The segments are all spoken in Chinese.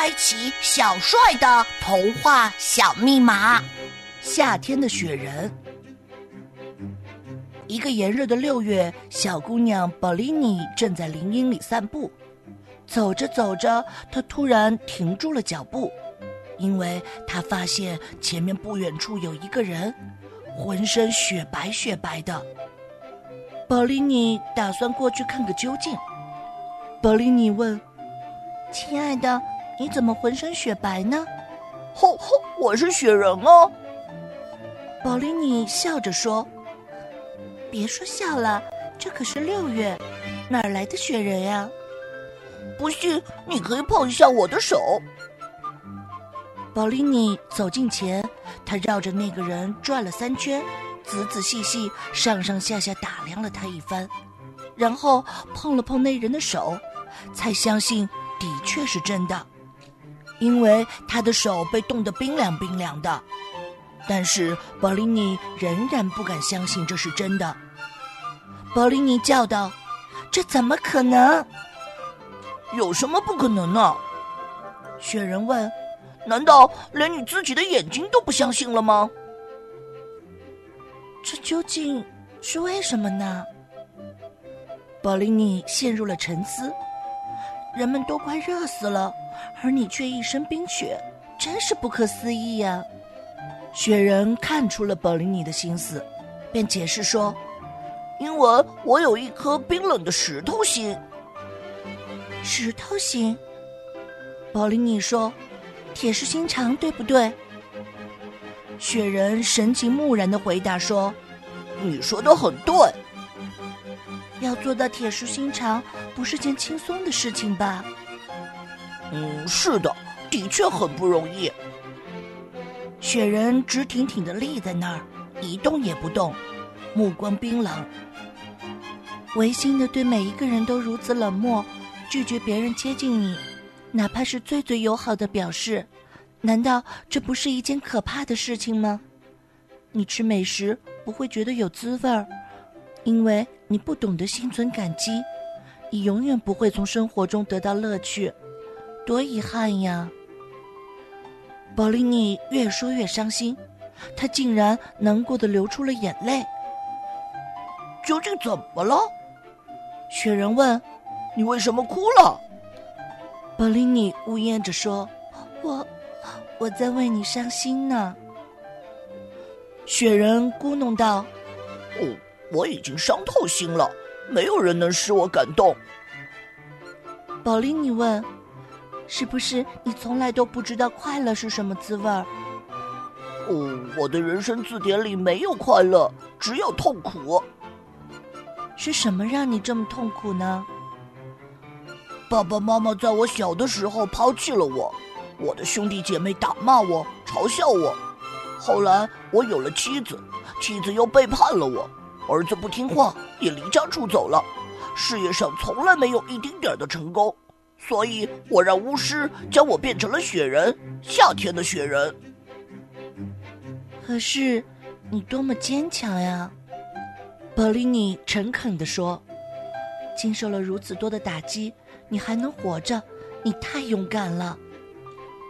开启小帅的童话小密码。夏天的雪人。一个炎热的六月，小姑娘宝丽妮正在林荫里散步。走着走着，她突然停住了脚步，因为她发现前面不远处有一个人，浑身雪白雪白的。宝丽妮打算过去看个究竟。宝丽妮问：“亲爱的。”你怎么浑身雪白呢？吼吼，我是雪人哦。宝丽妮笑着说：“别说笑了，这可是六月，哪儿来的雪人呀？不信，你可以碰一下我的手。”宝丽妮走近前，他绕着那个人转了三圈，仔仔细细、上上下下打量了他一番，然后碰了碰那人的手，才相信的确是真的。因为他的手被冻得冰凉冰凉的，但是宝丽妮仍然不敢相信这是真的。宝丽妮叫道：“这怎么可能？有什么不可能呢？”雪人问：“难道连你自己的眼睛都不相信了吗？”这究竟是为什么呢？宝丽妮陷入了沉思。人们都快热死了。而你却一身冰雪，真是不可思议呀！雪人看出了宝琳妮的心思，便解释说：“因为我有一颗冰冷的石头心。”石头心？宝琳妮说：“铁石心肠，对不对？”雪人神情木然的回答说：“你说的很对。要做到铁石心肠，不是件轻松的事情吧？”嗯，是的，的确很不容易。雪人直挺挺的立在那儿，一动也不动，目光冰冷，违心的对每一个人都如此冷漠，拒绝别人接近你，哪怕是最最友好的表示，难道这不是一件可怕的事情吗？你吃美食不会觉得有滋味儿，因为你不懂得心存感激，你永远不会从生活中得到乐趣。多遗憾呀！宝丽妮越说越伤心，他竟然难过的流出了眼泪。究竟怎么了？雪人问：“你为什么哭了？”宝丽妮呜咽着说：“我，我在为你伤心呢。”雪人咕哝道：“哦，我已经伤透心了，没有人能使我感动。”宝林，你问。是不是你从来都不知道快乐是什么滋味儿？哦，我的人生字典里没有快乐，只有痛苦。是什么让你这么痛苦呢？爸爸妈妈在我小的时候抛弃了我，我的兄弟姐妹打骂我，嘲笑我。后来我有了妻子，妻子又背叛了我，儿子不听话也离家出走了，事业上从来没有一丁点的成功。所以我让巫师将我变成了雪人，夏天的雪人。可是，你多么坚强呀！宝丽妮诚恳地说：“经受了如此多的打击，你还能活着，你太勇敢了。”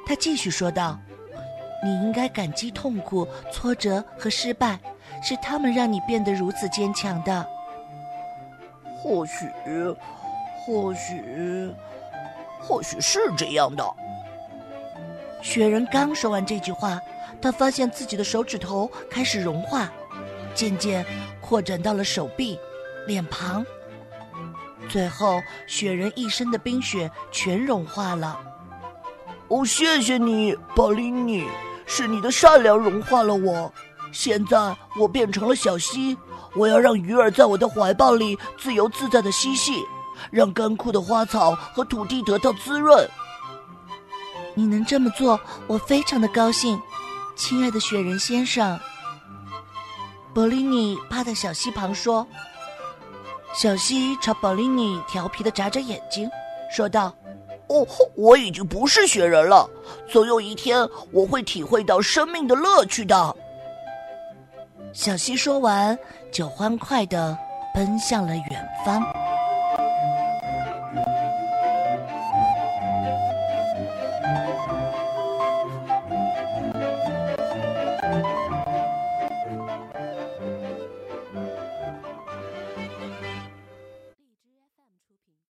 他继续说道：“你应该感激痛苦、挫折和失败，是他们让你变得如此坚强的。或许，或许。”或许是这样的。雪人刚说完这句话，他发现自己的手指头开始融化，渐渐扩展到了手臂、脸庞，最后雪人一身的冰雪全融化了。哦，谢谢你，宝琳妮，是你的善良融化了我。现在我变成了小溪，我要让鱼儿在我的怀抱里自由自在的嬉戏。让干枯的花草和土地得到滋润。你能这么做，我非常的高兴，亲爱的雪人先生。宝丽妮趴在小溪旁说：“小溪朝宝丽妮调皮的眨眨眼睛，说道：‘哦，我已经不是雪人了，总有一天我会体会到生命的乐趣的。’”小溪说完，就欢快地奔向了远方。